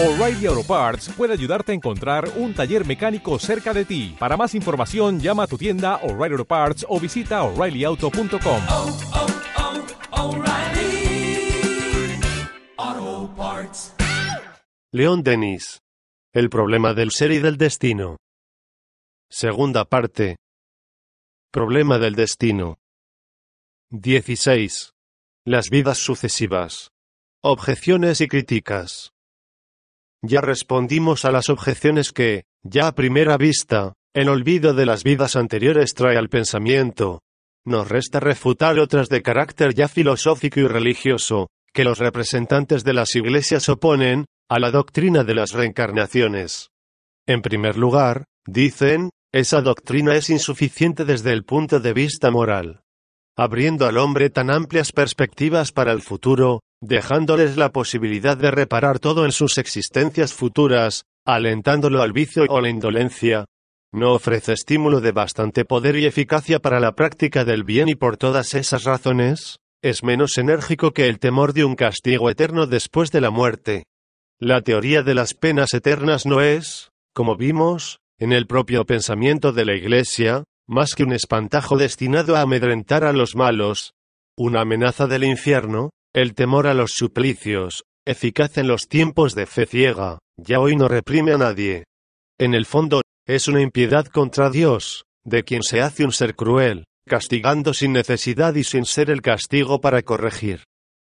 O'Reilly Auto Parts puede ayudarte a encontrar un taller mecánico cerca de ti. Para más información, llama a tu tienda O'Reilly Auto Parts o visita oreillyauto.com. oh, oh, Parts. León Denis. El problema del ser y del destino. Segunda parte. Problema del destino. 16. Las vidas sucesivas. Objeciones y críticas. Ya respondimos a las objeciones que, ya a primera vista, el olvido de las vidas anteriores trae al pensamiento. Nos resta refutar otras de carácter ya filosófico y religioso, que los representantes de las iglesias oponen a la doctrina de las reencarnaciones. En primer lugar, dicen, esa doctrina es insuficiente desde el punto de vista moral. Abriendo al hombre tan amplias perspectivas para el futuro, dejándoles la posibilidad de reparar todo en sus existencias futuras, alentándolo al vicio o la indolencia, no ofrece estímulo de bastante poder y eficacia para la práctica del bien y por todas esas razones, es menos enérgico que el temor de un castigo eterno después de la muerte. La teoría de las penas eternas no es, como vimos, en el propio pensamiento de la Iglesia, más que un espantajo destinado a amedrentar a los malos, una amenaza del infierno, el temor a los suplicios, eficaz en los tiempos de fe ciega, ya hoy no reprime a nadie. En el fondo, es una impiedad contra Dios, de quien se hace un ser cruel, castigando sin necesidad y sin ser el castigo para corregir.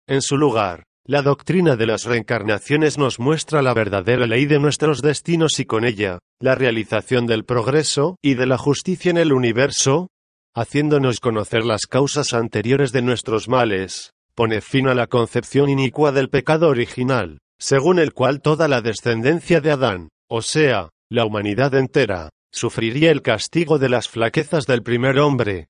En su lugar, la doctrina de las reencarnaciones nos muestra la verdadera ley de nuestros destinos y con ella, la realización del progreso y de la justicia en el universo, haciéndonos conocer las causas anteriores de nuestros males, pone fin a la concepción inicua del pecado original, según el cual toda la descendencia de Adán, o sea, la humanidad entera, sufriría el castigo de las flaquezas del primer hombre.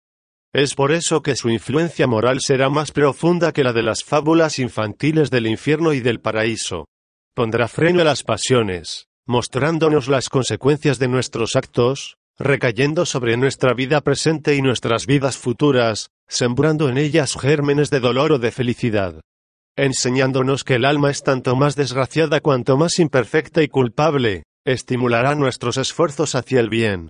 Es por eso que su influencia moral será más profunda que la de las fábulas infantiles del infierno y del paraíso. Pondrá freno a las pasiones, mostrándonos las consecuencias de nuestros actos, recayendo sobre nuestra vida presente y nuestras vidas futuras, sembrando en ellas gérmenes de dolor o de felicidad. Enseñándonos que el alma es tanto más desgraciada cuanto más imperfecta y culpable, estimulará nuestros esfuerzos hacia el bien.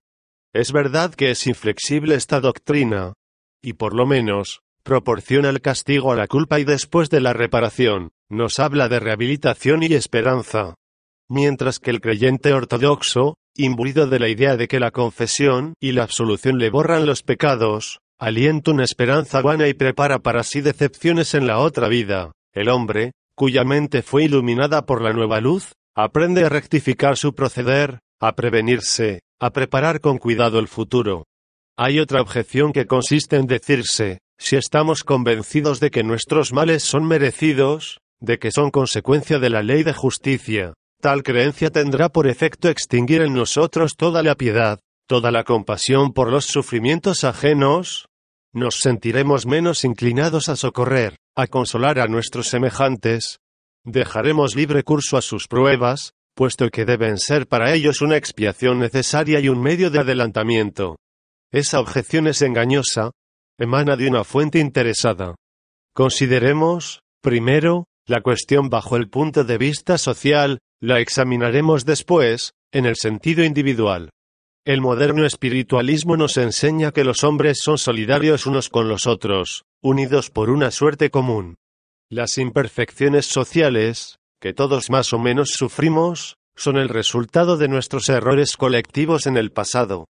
Es verdad que es inflexible esta doctrina, y por lo menos, proporciona el castigo a la culpa y después de la reparación, nos habla de rehabilitación y esperanza. Mientras que el creyente ortodoxo, imbuido de la idea de que la confesión y la absolución le borran los pecados, alienta una esperanza vana y prepara para sí decepciones en la otra vida, el hombre, cuya mente fue iluminada por la nueva luz, aprende a rectificar su proceder, a prevenirse, a preparar con cuidado el futuro. Hay otra objeción que consiste en decirse, si estamos convencidos de que nuestros males son merecidos, de que son consecuencia de la ley de justicia, tal creencia tendrá por efecto extinguir en nosotros toda la piedad, toda la compasión por los sufrimientos ajenos, nos sentiremos menos inclinados a socorrer, a consolar a nuestros semejantes, dejaremos libre curso a sus pruebas, puesto que deben ser para ellos una expiación necesaria y un medio de adelantamiento. Esa objeción es engañosa, emana de una fuente interesada. Consideremos, primero, la cuestión bajo el punto de vista social, la examinaremos después, en el sentido individual. El moderno espiritualismo nos enseña que los hombres son solidarios unos con los otros, unidos por una suerte común. Las imperfecciones sociales, que todos más o menos sufrimos, son el resultado de nuestros errores colectivos en el pasado.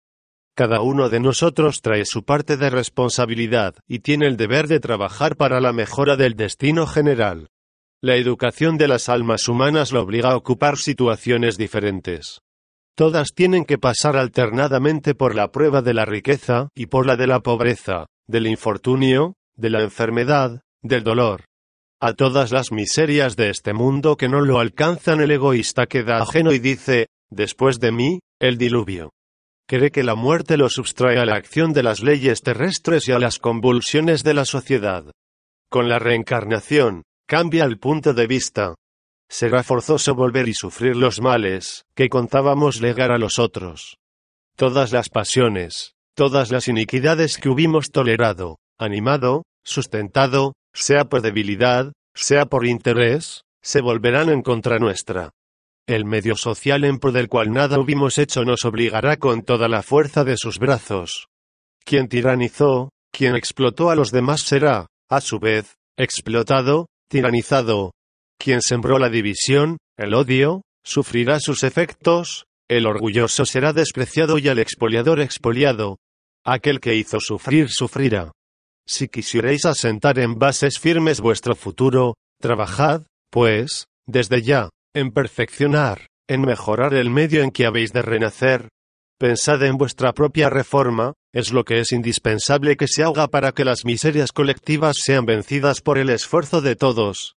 Cada uno de nosotros trae su parte de responsabilidad y tiene el deber de trabajar para la mejora del destino general. La educación de las almas humanas lo obliga a ocupar situaciones diferentes. Todas tienen que pasar alternadamente por la prueba de la riqueza y por la de la pobreza, del infortunio, de la enfermedad, del dolor. A todas las miserias de este mundo que no lo alcanzan el egoísta queda ajeno y dice, después de mí, el diluvio. Cree que la muerte lo sustrae a la acción de las leyes terrestres y a las convulsiones de la sociedad. Con la reencarnación, cambia el punto de vista. Será forzoso volver y sufrir los males que contábamos legar a los otros. Todas las pasiones, todas las iniquidades que hubimos tolerado, animado, sustentado, sea por debilidad, sea por interés, se volverán en contra nuestra. el medio social en pro del cual nada hubimos hecho nos obligará con toda la fuerza de sus brazos. Quien tiranizó, quien explotó a los demás será, a su vez, explotado, tiranizado. Quien sembró la división, el odio, sufrirá sus efectos, el orgulloso será despreciado y el expoliador expoliado. Aquel que hizo sufrir sufrirá. Si quisierais asentar en bases firmes vuestro futuro, trabajad, pues, desde ya, en perfeccionar, en mejorar el medio en que habéis de renacer. Pensad en vuestra propia reforma, es lo que es indispensable que se haga para que las miserias colectivas sean vencidas por el esfuerzo de todos.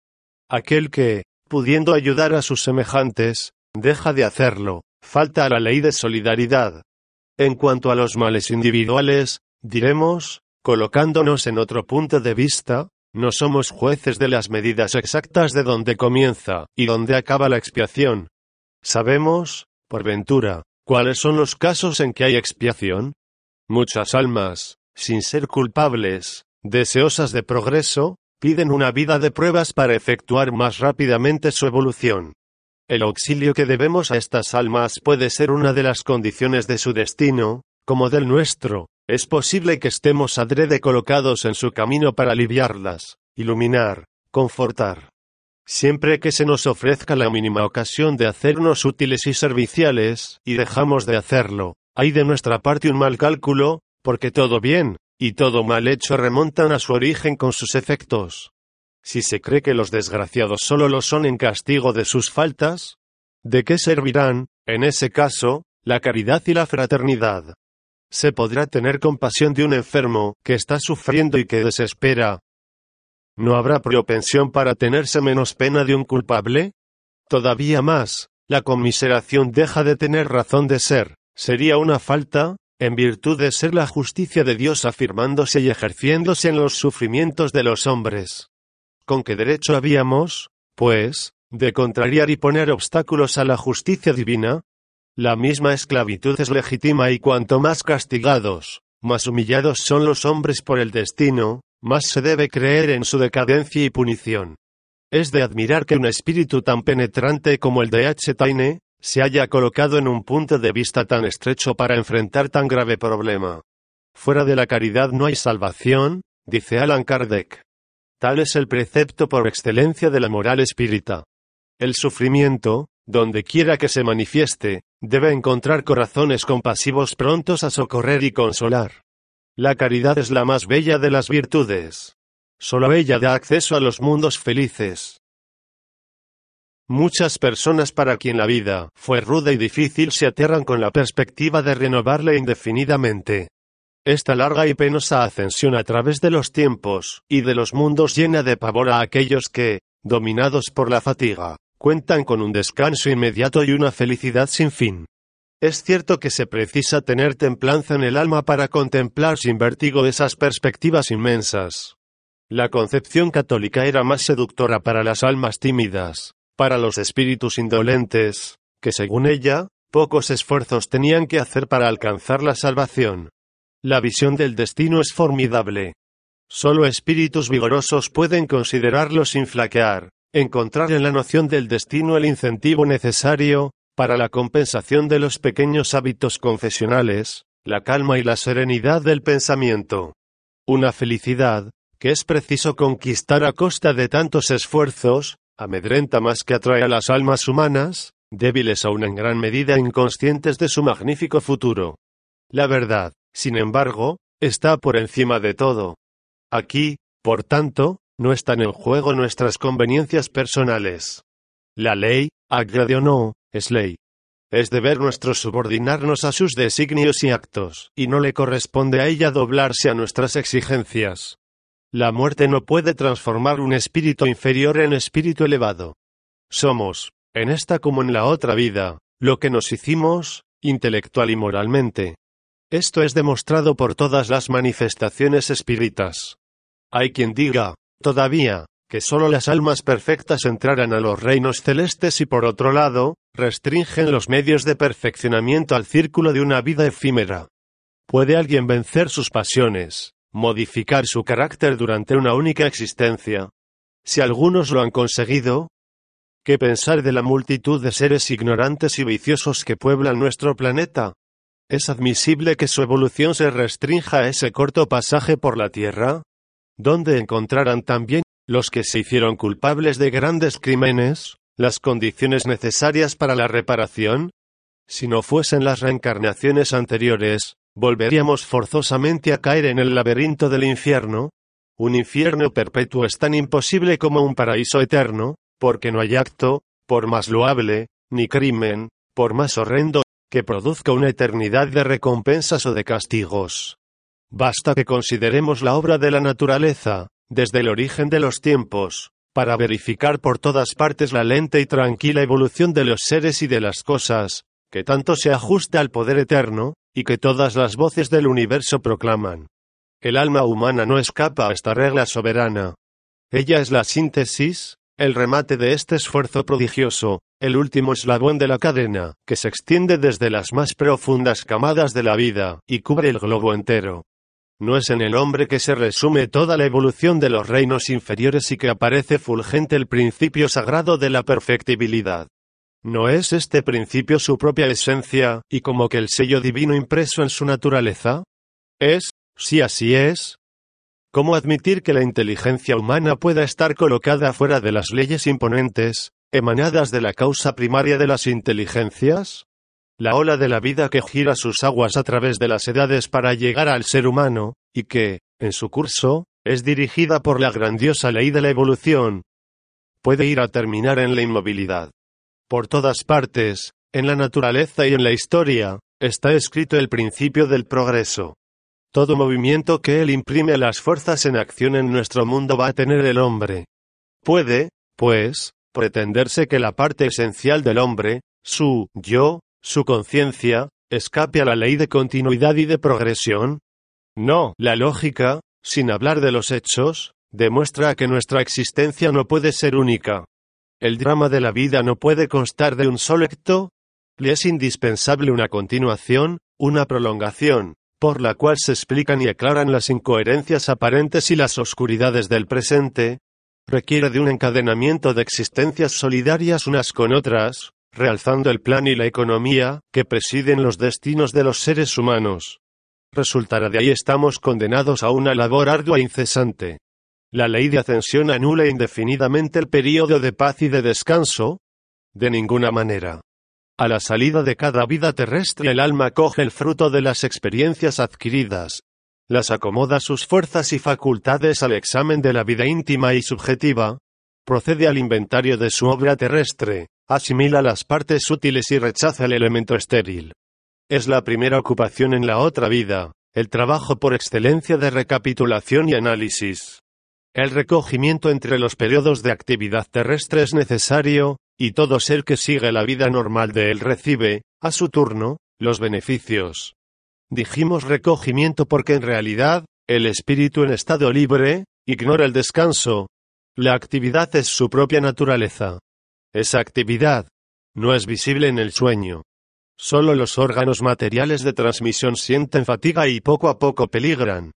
Aquel que, pudiendo ayudar a sus semejantes, deja de hacerlo, falta a la ley de solidaridad. En cuanto a los males individuales, diremos, colocándonos en otro punto de vista, no somos jueces de las medidas exactas de dónde comienza y dónde acaba la expiación. Sabemos, por ventura, cuáles son los casos en que hay expiación. Muchas almas, sin ser culpables, deseosas de progreso, piden una vida de pruebas para efectuar más rápidamente su evolución. El auxilio que debemos a estas almas puede ser una de las condiciones de su destino, como del nuestro. Es posible que estemos adrede colocados en su camino para aliviarlas, iluminar, confortar. Siempre que se nos ofrezca la mínima ocasión de hacernos útiles y serviciales, y dejamos de hacerlo, hay de nuestra parte un mal cálculo, porque todo bien, y todo mal hecho remontan a su origen con sus efectos. Si se cree que los desgraciados solo lo son en castigo de sus faltas, ¿de qué servirán, en ese caso, la caridad y la fraternidad? ¿Se podrá tener compasión de un enfermo que está sufriendo y que desespera? ¿No habrá propensión para tenerse menos pena de un culpable? Todavía más, la conmiseración deja de tener razón de ser, sería una falta, en virtud de ser la justicia de Dios afirmándose y ejerciéndose en los sufrimientos de los hombres. ¿Con qué derecho habíamos, pues, de contrariar y poner obstáculos a la justicia divina? La misma esclavitud es legítima y cuanto más castigados, más humillados son los hombres por el destino, más se debe creer en su decadencia y punición. Es de admirar que un espíritu tan penetrante como el de H. Taine, se haya colocado en un punto de vista tan estrecho para enfrentar tan grave problema. Fuera de la caridad no hay salvación, dice Alan Kardec. Tal es el precepto por excelencia de la moral espírita. El sufrimiento, donde quiera que se manifieste, debe encontrar corazones compasivos prontos a socorrer y consolar. La caridad es la más bella de las virtudes. Solo ella da acceso a los mundos felices. Muchas personas para quien la vida fue ruda y difícil se aterran con la perspectiva de renovarla indefinidamente. Esta larga y penosa ascensión a través de los tiempos y de los mundos llena de pavor a aquellos que, dominados por la fatiga, cuentan con un descanso inmediato y una felicidad sin fin. Es cierto que se precisa tener templanza en el alma para contemplar sin vértigo esas perspectivas inmensas. La concepción católica era más seductora para las almas tímidas, para los espíritus indolentes, que según ella, pocos esfuerzos tenían que hacer para alcanzar la salvación. La visión del destino es formidable. Solo espíritus vigorosos pueden considerarlo sin flaquear, encontrar en la noción del destino el incentivo necesario, para la compensación de los pequeños hábitos confesionales, la calma y la serenidad del pensamiento. Una felicidad, que es preciso conquistar a costa de tantos esfuerzos, amedrenta más que atrae a las almas humanas, débiles aún en gran medida inconscientes de su magnífico futuro. La verdad, sin embargo, está por encima de todo. Aquí, por tanto, no están en juego nuestras conveniencias personales. La ley, agrade o no, es ley. Es deber nuestro subordinarnos a sus designios y actos, y no le corresponde a ella doblarse a nuestras exigencias. La muerte no puede transformar un espíritu inferior en espíritu elevado. Somos, en esta como en la otra vida, lo que nos hicimos, intelectual y moralmente. Esto es demostrado por todas las manifestaciones espíritas. Hay quien diga, todavía, que sólo las almas perfectas entrarán a los reinos celestes y por otro lado, restringen los medios de perfeccionamiento al círculo de una vida efímera. ¿Puede alguien vencer sus pasiones, modificar su carácter durante una única existencia? Si algunos lo han conseguido, ¿Qué pensar de la multitud de seres ignorantes y viciosos que pueblan nuestro planeta? ¿Es admisible que su evolución se restrinja a ese corto pasaje por la Tierra? ¿Dónde encontrarán también, los que se hicieron culpables de grandes crímenes, las condiciones necesarias para la reparación? Si no fuesen las reencarnaciones anteriores, volveríamos forzosamente a caer en el laberinto del infierno. Un infierno perpetuo es tan imposible como un paraíso eterno, porque no hay acto, por más loable, ni crimen, por más horrendo, que produzca una eternidad de recompensas o de castigos. Basta que consideremos la obra de la naturaleza, desde el origen de los tiempos, para verificar por todas partes la lenta y tranquila evolución de los seres y de las cosas, que tanto se ajusta al poder eterno, y que todas las voces del universo proclaman. El alma humana no escapa a esta regla soberana. Ella es la síntesis, el remate de este esfuerzo prodigioso, el último eslabón de la cadena, que se extiende desde las más profundas camadas de la vida, y cubre el globo entero. No es en el hombre que se resume toda la evolución de los reinos inferiores y que aparece fulgente el principio sagrado de la perfectibilidad. ¿No es este principio su propia esencia, y como que el sello divino impreso en su naturaleza? ¿Es, si así es, ¿Cómo admitir que la inteligencia humana pueda estar colocada fuera de las leyes imponentes, emanadas de la causa primaria de las inteligencias? La ola de la vida que gira sus aguas a través de las edades para llegar al ser humano, y que, en su curso, es dirigida por la grandiosa ley de la evolución, puede ir a terminar en la inmovilidad. Por todas partes, en la naturaleza y en la historia, está escrito el principio del progreso. Todo movimiento que Él imprime a las fuerzas en acción en nuestro mundo va a tener el hombre. Puede, pues, pretenderse que la parte esencial del hombre, su yo, su conciencia, escape a la ley de continuidad y de progresión? No, la lógica, sin hablar de los hechos, demuestra que nuestra existencia no puede ser única. El drama de la vida no puede constar de un solo acto, le es indispensable una continuación, una prolongación, por la cual se explican y aclaran las incoherencias aparentes y las oscuridades del presente, requiere de un encadenamiento de existencias solidarias unas con otras, realzando el plan y la economía, que presiden los destinos de los seres humanos. Resultará de ahí estamos condenados a una labor ardua e incesante. La ley de ascensión anula indefinidamente el período de paz y de descanso? De ninguna manera. A la salida de cada vida terrestre el alma coge el fruto de las experiencias adquiridas, las acomoda sus fuerzas y facultades al examen de la vida íntima y subjetiva, procede al inventario de su obra terrestre, asimila las partes útiles y rechaza el elemento estéril. Es la primera ocupación en la otra vida, el trabajo por excelencia de recapitulación y análisis. El recogimiento entre los periodos de actividad terrestre es necesario, y todo ser que sigue la vida normal de él recibe, a su turno, los beneficios. Dijimos recogimiento porque en realidad, el espíritu en estado libre, ignora el descanso. La actividad es su propia naturaleza. Esa actividad no es visible en el sueño. Solo los órganos materiales de transmisión sienten fatiga y poco a poco peligran.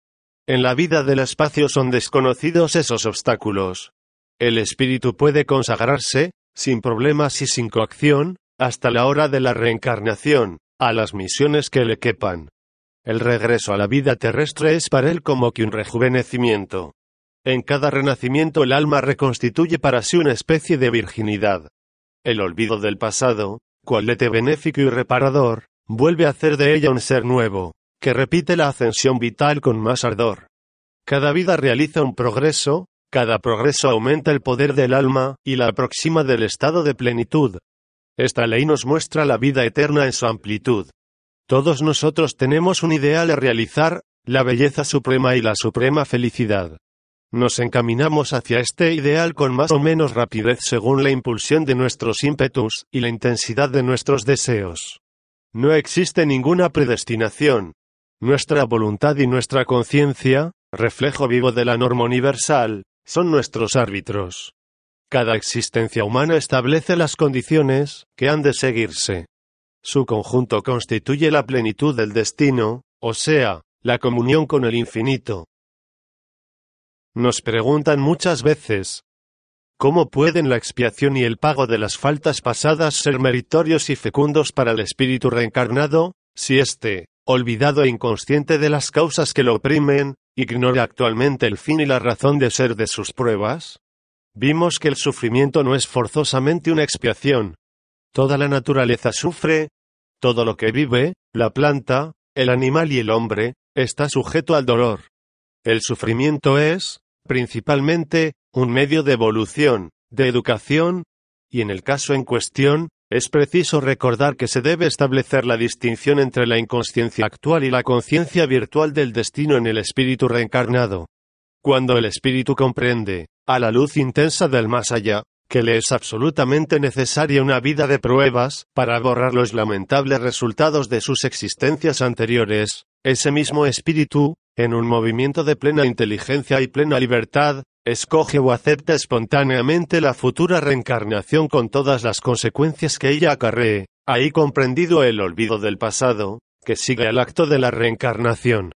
En la vida del espacio son desconocidos esos obstáculos. El espíritu puede consagrarse, sin problemas y sin coacción, hasta la hora de la reencarnación, a las misiones que le quepan. El regreso a la vida terrestre es para él como que un rejuvenecimiento. En cada renacimiento el alma reconstituye para sí una especie de virginidad. El olvido del pasado, cualete benéfico y reparador, vuelve a hacer de ella un ser nuevo, que repite la ascensión vital con más ardor. Cada vida realiza un progreso, cada progreso aumenta el poder del alma y la aproxima del estado de plenitud. Esta ley nos muestra la vida eterna en su amplitud. Todos nosotros tenemos un ideal a realizar, la belleza suprema y la suprema felicidad. Nos encaminamos hacia este ideal con más o menos rapidez según la impulsión de nuestros ímpetus y la intensidad de nuestros deseos. No existe ninguna predestinación. Nuestra voluntad y nuestra conciencia, reflejo vivo de la norma universal, son nuestros árbitros. Cada existencia humana establece las condiciones que han de seguirse. Su conjunto constituye la plenitud del destino, o sea, la comunión con el infinito. Nos preguntan muchas veces, ¿cómo pueden la expiación y el pago de las faltas pasadas ser meritorios y fecundos para el espíritu reencarnado, si éste, olvidado e inconsciente de las causas que lo oprimen, ignora actualmente el fin y la razón de ser de sus pruebas? Vimos que el sufrimiento no es forzosamente una expiación. Toda la naturaleza sufre, todo lo que vive, la planta, el animal y el hombre, está sujeto al dolor. El sufrimiento es, principalmente, un medio de evolución, de educación, y en el caso en cuestión, es preciso recordar que se debe establecer la distinción entre la inconsciencia actual y la conciencia virtual del destino en el espíritu reencarnado. Cuando el espíritu comprende, a la luz intensa del más allá, que le es absolutamente necesaria una vida de pruebas para borrar los lamentables resultados de sus existencias anteriores, ese mismo espíritu, en un movimiento de plena inteligencia y plena libertad, escoge o acepta espontáneamente la futura reencarnación con todas las consecuencias que ella acarree, ahí comprendido el olvido del pasado, que sigue al acto de la reencarnación.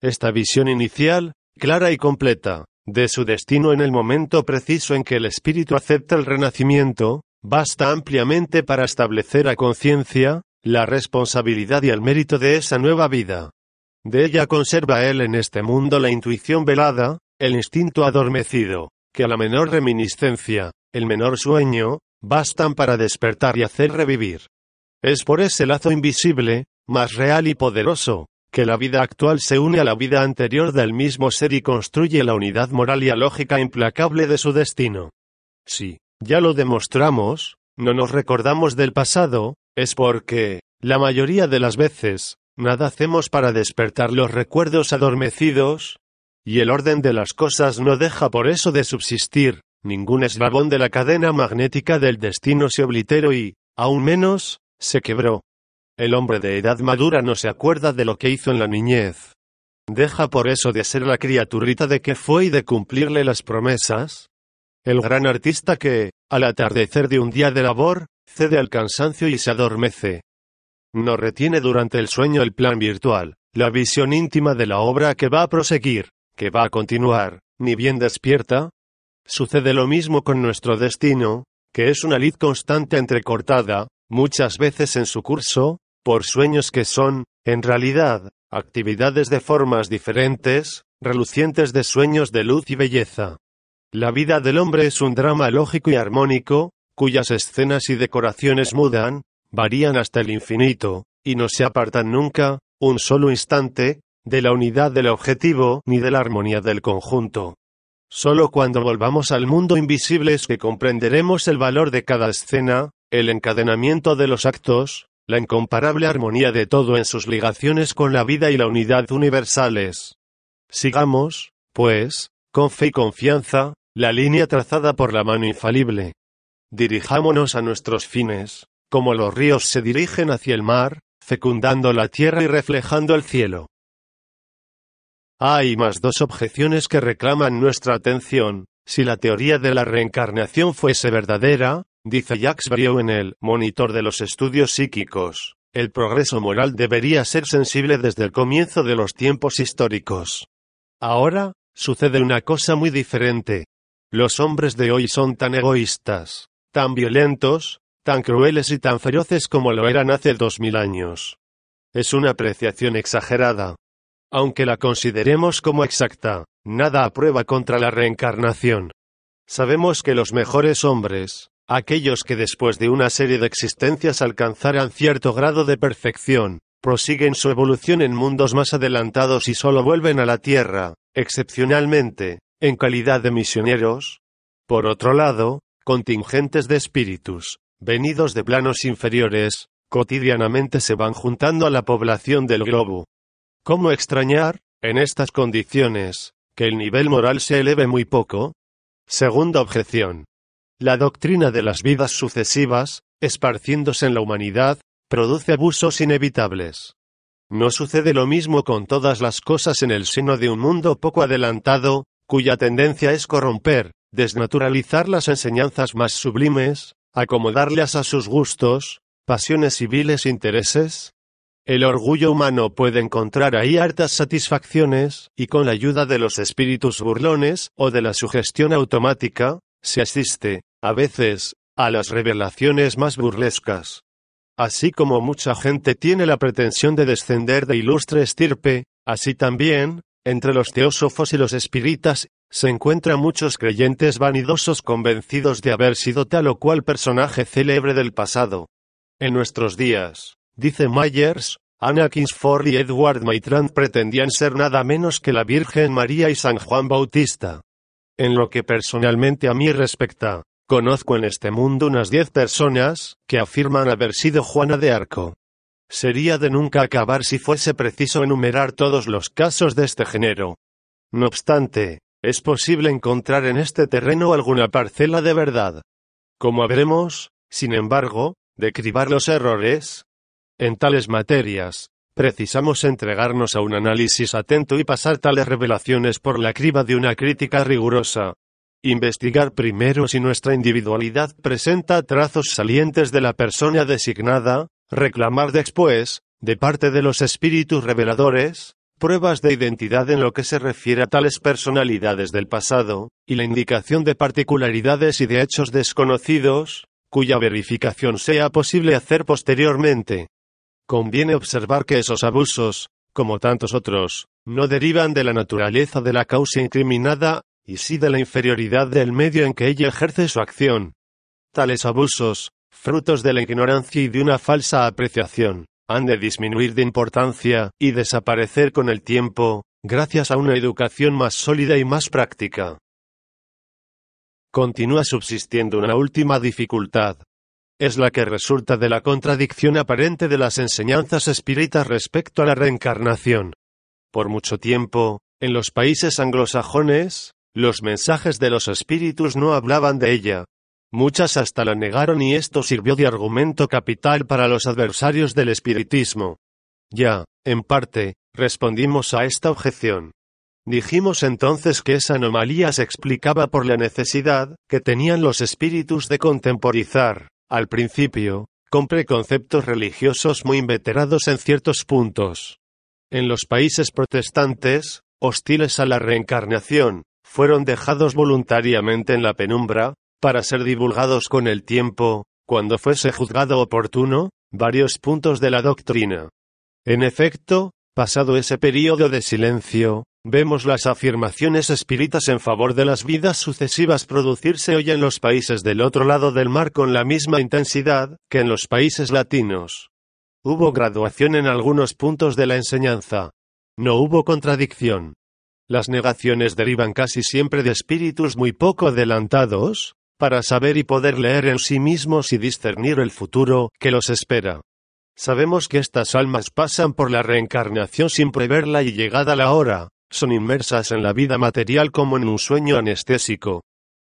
Esta visión inicial, clara y completa, de su destino en el momento preciso en que el espíritu acepta el renacimiento, basta ampliamente para establecer a conciencia, la responsabilidad y el mérito de esa nueva vida. De ella conserva él en este mundo la intuición velada, el instinto adormecido, que a la menor reminiscencia, el menor sueño, bastan para despertar y hacer revivir. Es por ese lazo invisible, más real y poderoso, que la vida actual se une a la vida anterior del mismo ser y construye la unidad moral y lógica implacable de su destino. Si, ya lo demostramos, no nos recordamos del pasado, es porque, la mayoría de las veces, nada hacemos para despertar los recuerdos adormecidos, y el orden de las cosas no deja por eso de subsistir, ningún eslabón de la cadena magnética del destino se obliteró y, aún menos, se quebró. El hombre de edad madura no se acuerda de lo que hizo en la niñez. Deja por eso de ser la criaturita de que fue y de cumplirle las promesas. El gran artista que, al atardecer de un día de labor, cede al cansancio y se adormece. No retiene durante el sueño el plan virtual, la visión íntima de la obra que va a proseguir, que va a continuar, ni bien despierta. Sucede lo mismo con nuestro destino, que es una lid constante entrecortada, muchas veces en su curso, por sueños que son, en realidad, actividades de formas diferentes, relucientes de sueños de luz y belleza. La vida del hombre es un drama lógico y armónico, cuyas escenas y decoraciones mudan, varían hasta el infinito, y no se apartan nunca, un solo instante, de la unidad del objetivo ni de la armonía del conjunto. Solo cuando volvamos al mundo invisible es que comprenderemos el valor de cada escena, el encadenamiento de los actos, la incomparable armonía de todo en sus ligaciones con la vida y la unidad universales. Sigamos, pues, con fe y confianza, la línea trazada por la mano infalible. Dirijámonos a nuestros fines, como los ríos se dirigen hacia el mar, fecundando la tierra y reflejando el cielo. Hay más dos objeciones que reclaman nuestra atención. Si la teoría de la reencarnación fuese verdadera, Dice Jacques Brieux en el Monitor de los Estudios Psíquicos. El progreso moral debería ser sensible desde el comienzo de los tiempos históricos. Ahora, sucede una cosa muy diferente. Los hombres de hoy son tan egoístas, tan violentos, tan crueles y tan feroces como lo eran hace dos mil años. Es una apreciación exagerada. Aunque la consideremos como exacta, nada aprueba contra la reencarnación. Sabemos que los mejores hombres, Aquellos que después de una serie de existencias alcanzaran cierto grado de perfección, prosiguen su evolución en mundos más adelantados y solo vuelven a la Tierra, excepcionalmente, en calidad de misioneros. Por otro lado, contingentes de espíritus, venidos de planos inferiores, cotidianamente se van juntando a la población del globo. ¿Cómo extrañar, en estas condiciones, que el nivel moral se eleve muy poco? Segunda objeción. La doctrina de las vidas sucesivas, esparciéndose en la humanidad, produce abusos inevitables. No sucede lo mismo con todas las cosas en el seno de un mundo poco adelantado, cuya tendencia es corromper, desnaturalizar las enseñanzas más sublimes, acomodarlas a sus gustos, pasiones civiles intereses. El orgullo humano puede encontrar ahí hartas satisfacciones, y con la ayuda de los espíritus burlones, o de la sugestión automática, se asiste, a veces, a las revelaciones más burlescas. Así como mucha gente tiene la pretensión de descender de ilustre estirpe, así también, entre los teósofos y los espíritas, se encuentran muchos creyentes vanidosos convencidos de haber sido tal o cual personaje célebre del pasado. En nuestros días, dice Myers, Anna Kingsford y Edward Maitrand pretendían ser nada menos que la Virgen María y San Juan Bautista. En lo que personalmente a mí respecta, conozco en este mundo unas diez personas que afirman haber sido Juana de Arco. Sería de nunca acabar si fuese preciso enumerar todos los casos de este género. No obstante, es posible encontrar en este terreno alguna parcela de verdad. Como veremos, sin embargo, de cribar los errores, en tales materias, precisamos entregarnos a un análisis atento y pasar tales revelaciones por la criba de una crítica rigurosa. Investigar primero si nuestra individualidad presenta trazos salientes de la persona designada, reclamar después, de parte de los espíritus reveladores, pruebas de identidad en lo que se refiere a tales personalidades del pasado, y la indicación de particularidades y de hechos desconocidos, cuya verificación sea posible hacer posteriormente. Conviene observar que esos abusos, como tantos otros, no derivan de la naturaleza de la causa incriminada, y sí de la inferioridad del medio en que ella ejerce su acción. Tales abusos, frutos de la ignorancia y de una falsa apreciación, han de disminuir de importancia y desaparecer con el tiempo, gracias a una educación más sólida y más práctica. Continúa subsistiendo una última dificultad, es la que resulta de la contradicción aparente de las enseñanzas espíritas respecto a la reencarnación. Por mucho tiempo, en los países anglosajones, los mensajes de los espíritus no hablaban de ella. Muchas hasta la negaron y esto sirvió de argumento capital para los adversarios del espiritismo. Ya, en parte, respondimos a esta objeción. Dijimos entonces que esa anomalía se explicaba por la necesidad que tenían los espíritus de contemporizar, al principio, con preconceptos religiosos muy inveterados en ciertos puntos. En los países protestantes, hostiles a la reencarnación, fueron dejados voluntariamente en la penumbra, para ser divulgados con el tiempo, cuando fuese juzgado oportuno, varios puntos de la doctrina. En efecto, pasado ese período de silencio, Vemos las afirmaciones espíritas en favor de las vidas sucesivas producirse hoy en los países del otro lado del mar con la misma intensidad que en los países latinos. Hubo graduación en algunos puntos de la enseñanza. No hubo contradicción. Las negaciones derivan casi siempre de espíritus muy poco adelantados, para saber y poder leer en sí mismos y discernir el futuro que los espera. Sabemos que estas almas pasan por la reencarnación sin preverla y llegada la hora, son inmersas en la vida material como en un sueño anestésico.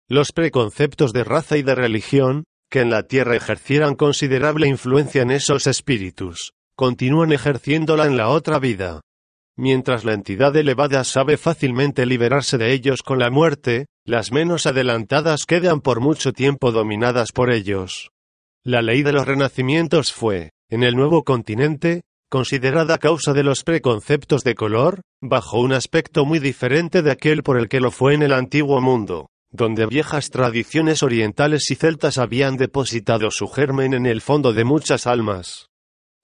Los preconceptos de raza y de religión, que en la Tierra ejercieran considerable influencia en esos espíritus, continúan ejerciéndola en la otra vida. Mientras la entidad elevada sabe fácilmente liberarse de ellos con la muerte, las menos adelantadas quedan por mucho tiempo dominadas por ellos. La ley de los renacimientos fue, en el nuevo continente, considerada causa de los preconceptos de color, bajo un aspecto muy diferente de aquel por el que lo fue en el antiguo mundo, donde viejas tradiciones orientales y celtas habían depositado su germen en el fondo de muchas almas.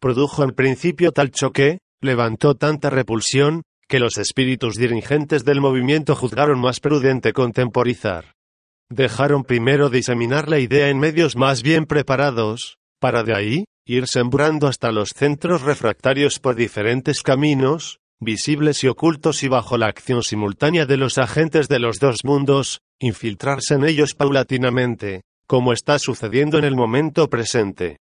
Produjo al principio tal choque, levantó tanta repulsión, que los espíritus dirigentes del movimiento juzgaron más prudente contemporizar. Dejaron primero diseminar la idea en medios más bien preparados, para de ahí, ir sembrando hasta los centros refractarios por diferentes caminos, visibles y ocultos y bajo la acción simultánea de los agentes de los dos mundos, infiltrarse en ellos paulatinamente, como está sucediendo en el momento presente.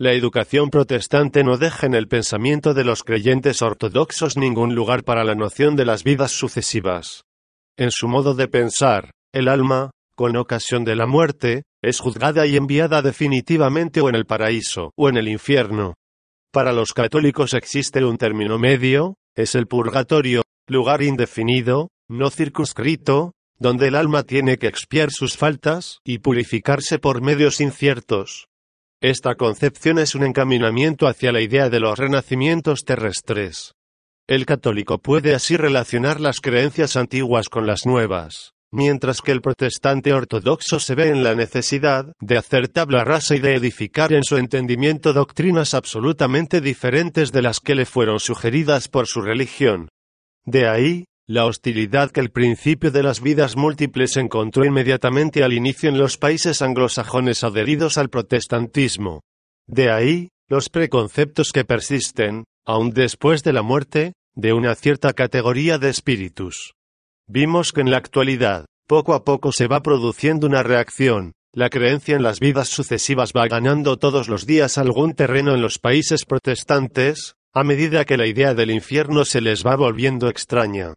La educación protestante no deja en el pensamiento de los creyentes ortodoxos ningún lugar para la noción de las vidas sucesivas. En su modo de pensar, el alma, con ocasión de la muerte, es juzgada y enviada definitivamente o en el paraíso o en el infierno. Para los católicos existe un término medio, es el purgatorio, lugar indefinido, no circunscrito, donde el alma tiene que expiar sus faltas y purificarse por medios inciertos. Esta concepción es un encaminamiento hacia la idea de los renacimientos terrestres. El católico puede así relacionar las creencias antiguas con las nuevas mientras que el protestante ortodoxo se ve en la necesidad de hacer tabla rasa y de edificar en su entendimiento doctrinas absolutamente diferentes de las que le fueron sugeridas por su religión. De ahí, la hostilidad que el principio de las vidas múltiples encontró inmediatamente al inicio en los países anglosajones adheridos al protestantismo. De ahí, los preconceptos que persisten, aun después de la muerte, de una cierta categoría de espíritus. Vimos que en la actualidad, poco a poco se va produciendo una reacción, la creencia en las vidas sucesivas va ganando todos los días algún terreno en los países protestantes, a medida que la idea del infierno se les va volviendo extraña.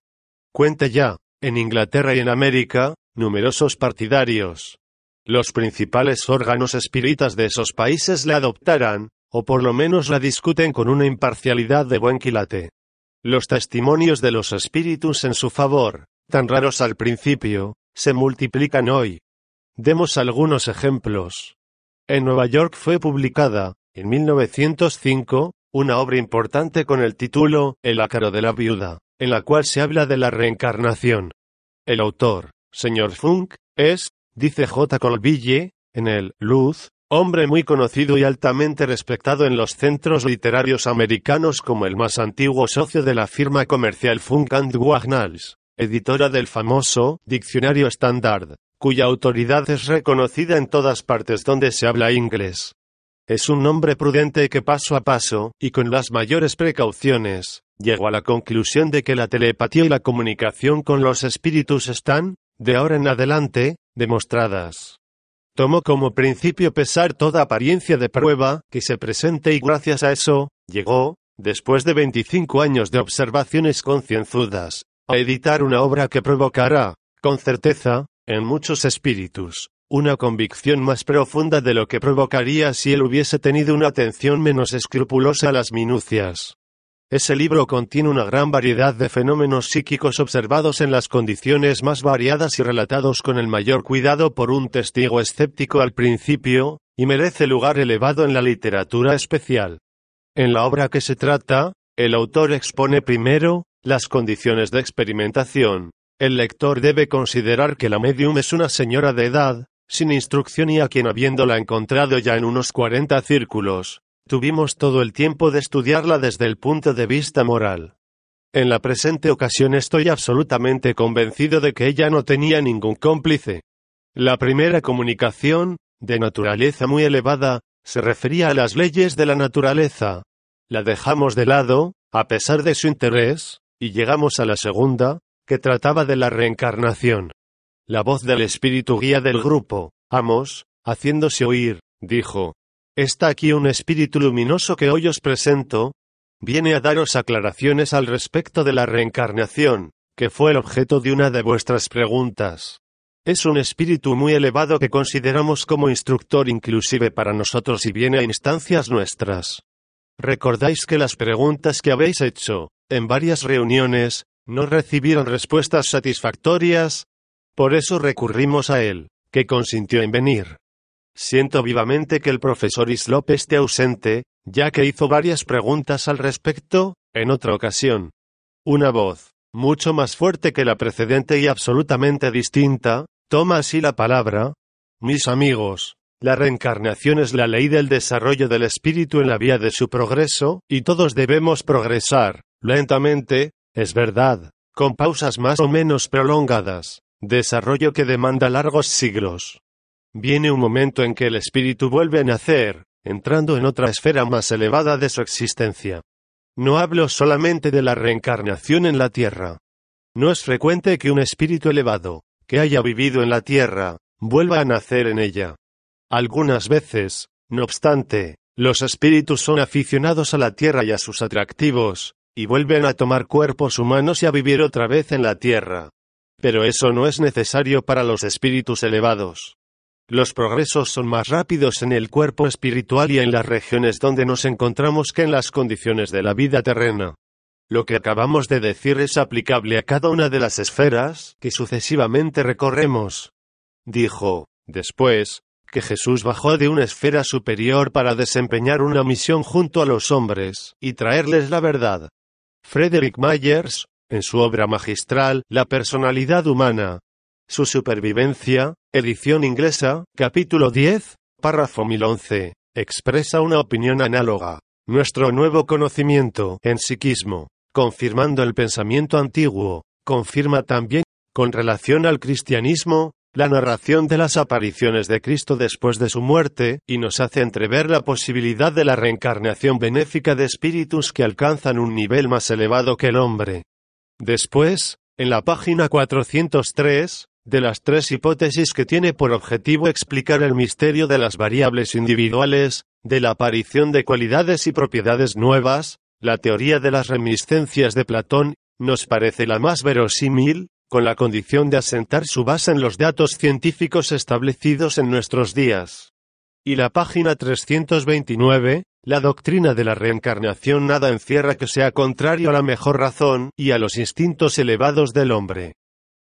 Cuenta ya, en Inglaterra y en América, numerosos partidarios. Los principales órganos espíritas de esos países la adoptarán, o por lo menos la discuten con una imparcialidad de buen quilate. Los testimonios de los espíritus en su favor, tan raros al principio, se multiplican hoy. Demos algunos ejemplos. En Nueva York fue publicada, en 1905, una obra importante con el título El ácaro de la viuda, en la cual se habla de la reencarnación. El autor, señor Funk, es, dice J. Colville, en el Luz, hombre muy conocido y altamente respetado en los centros literarios americanos como el más antiguo socio de la firma comercial Funk and Wagnalls, editora del famoso Diccionario Standard, cuya autoridad es reconocida en todas partes donde se habla inglés. Es un hombre prudente que paso a paso, y con las mayores precauciones, llegó a la conclusión de que la telepatía y la comunicación con los espíritus están, de ahora en adelante, demostradas. Tomó como principio pesar toda apariencia de prueba que se presente y gracias a eso, llegó, después de 25 años de observaciones concienzudas, a editar una obra que provocará, con certeza, en muchos espíritus, una convicción más profunda de lo que provocaría si él hubiese tenido una atención menos escrupulosa a las minucias. Ese libro contiene una gran variedad de fenómenos psíquicos observados en las condiciones más variadas y relatados con el mayor cuidado por un testigo escéptico al principio, y merece lugar elevado en la literatura especial. En la obra que se trata, el autor expone primero, las condiciones de experimentación. El lector debe considerar que la medium es una señora de edad, sin instrucción y a quien habiéndola encontrado ya en unos cuarenta círculos, tuvimos todo el tiempo de estudiarla desde el punto de vista moral. En la presente ocasión estoy absolutamente convencido de que ella no tenía ningún cómplice. La primera comunicación, de naturaleza muy elevada, se refería a las leyes de la naturaleza. La dejamos de lado, a pesar de su interés, y llegamos a la segunda, que trataba de la reencarnación. La voz del espíritu guía del grupo, Amos, haciéndose oír, dijo, Está aquí un espíritu luminoso que hoy os presento. Viene a daros aclaraciones al respecto de la reencarnación, que fue el objeto de una de vuestras preguntas. Es un espíritu muy elevado que consideramos como instructor inclusive para nosotros y viene a instancias nuestras. Recordáis que las preguntas que habéis hecho, en varias reuniones, no recibieron respuestas satisfactorias. Por eso recurrimos a él, que consintió en venir. Siento vivamente que el profesor Islop esté ausente, ya que hizo varias preguntas al respecto, en otra ocasión. Una voz, mucho más fuerte que la precedente y absolutamente distinta, toma así la palabra. Mis amigos, la reencarnación es la ley del desarrollo del espíritu en la vía de su progreso, y todos debemos progresar, lentamente, es verdad, con pausas más o menos prolongadas, desarrollo que demanda largos siglos. Viene un momento en que el espíritu vuelve a nacer, entrando en otra esfera más elevada de su existencia. No hablo solamente de la reencarnación en la tierra. No es frecuente que un espíritu elevado, que haya vivido en la tierra, vuelva a nacer en ella. Algunas veces, no obstante, los espíritus son aficionados a la tierra y a sus atractivos, y vuelven a tomar cuerpos humanos y a vivir otra vez en la tierra. Pero eso no es necesario para los espíritus elevados. Los progresos son más rápidos en el cuerpo espiritual y en las regiones donde nos encontramos que en las condiciones de la vida terrena. Lo que acabamos de decir es aplicable a cada una de las esferas que sucesivamente recorremos. Dijo, después, que Jesús bajó de una esfera superior para desempeñar una misión junto a los hombres y traerles la verdad. Frederick Myers, en su obra magistral La personalidad humana, Su supervivencia, edición inglesa, capítulo 10, párrafo 1011, expresa una opinión análoga. Nuestro nuevo conocimiento en psiquismo, confirmando el pensamiento antiguo, confirma también, con relación al cristianismo, la narración de las apariciones de Cristo después de su muerte, y nos hace entrever la posibilidad de la reencarnación benéfica de espíritus que alcanzan un nivel más elevado que el hombre. Después, en la página 403, de las tres hipótesis que tiene por objetivo explicar el misterio de las variables individuales, de la aparición de cualidades y propiedades nuevas, la teoría de las reminiscencias de Platón, nos parece la más verosímil, con la condición de asentar su base en los datos científicos establecidos en nuestros días. Y la página 329, la doctrina de la reencarnación nada encierra que sea contrario a la mejor razón y a los instintos elevados del hombre.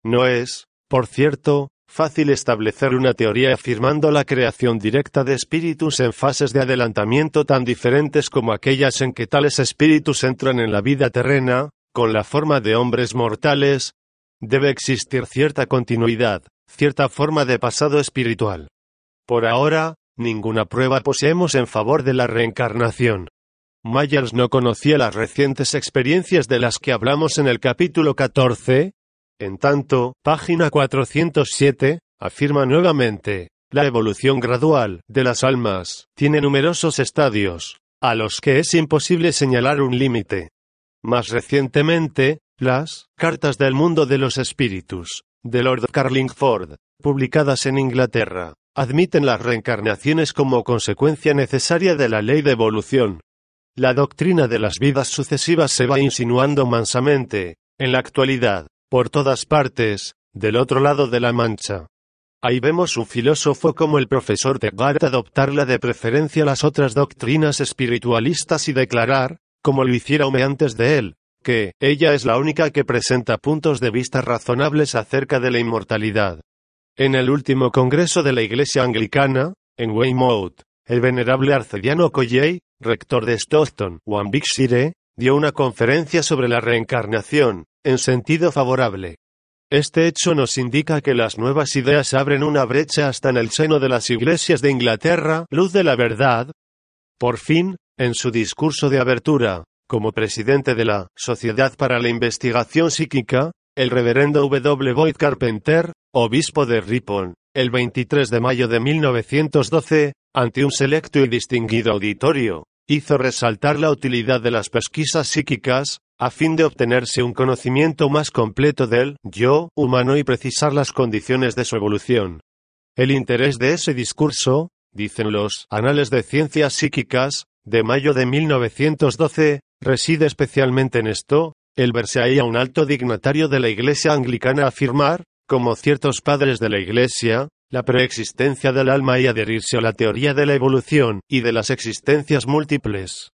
No es, por cierto, fácil establecer una teoría afirmando la creación directa de espíritus en fases de adelantamiento tan diferentes como aquellas en que tales espíritus entran en la vida terrena, con la forma de hombres mortales, debe existir cierta continuidad, cierta forma de pasado espiritual. Por ahora, ninguna prueba poseemos en favor de la reencarnación. Myers no conocía las recientes experiencias de las que hablamos en el capítulo 14. En tanto, página 407, afirma nuevamente, la evolución gradual de las almas tiene numerosos estadios, a los que es imposible señalar un límite. Más recientemente, las Cartas del Mundo de los Espíritus, de Lord Carlingford, publicadas en Inglaterra, admiten las reencarnaciones como consecuencia necesaria de la ley de evolución. La doctrina de las vidas sucesivas se va insinuando mansamente, en la actualidad, por todas partes, del otro lado de la mancha. Ahí vemos un filósofo como el profesor de Gart adoptarla de preferencia las otras doctrinas espiritualistas y declarar, como lo hiciera Hume antes de él, que ella es la única que presenta puntos de vista razonables acerca de la inmortalidad. En el último congreso de la Iglesia Anglicana, en Weymouth, el venerable arcediano Colley, rector de Stockton, Warwickshire, dio una conferencia sobre la reencarnación, en sentido favorable. Este hecho nos indica que las nuevas ideas abren una brecha hasta en el seno de las iglesias de Inglaterra, luz de la verdad. Por fin, en su discurso de abertura, como presidente de la Sociedad para la Investigación Psíquica, el reverendo W. Boyd Carpenter, obispo de Ripon, el 23 de mayo de 1912, ante un selecto y distinguido auditorio, hizo resaltar la utilidad de las pesquisas psíquicas, a fin de obtenerse un conocimiento más completo del yo humano y precisar las condiciones de su evolución. El interés de ese discurso, dicen los Anales de Ciencias Psíquicas, de mayo de 1912, reside especialmente en esto, el verse ahí a un alto dignatario de la Iglesia anglicana afirmar, como ciertos padres de la Iglesia, la preexistencia del alma y adherirse a la teoría de la evolución y de las existencias múltiples.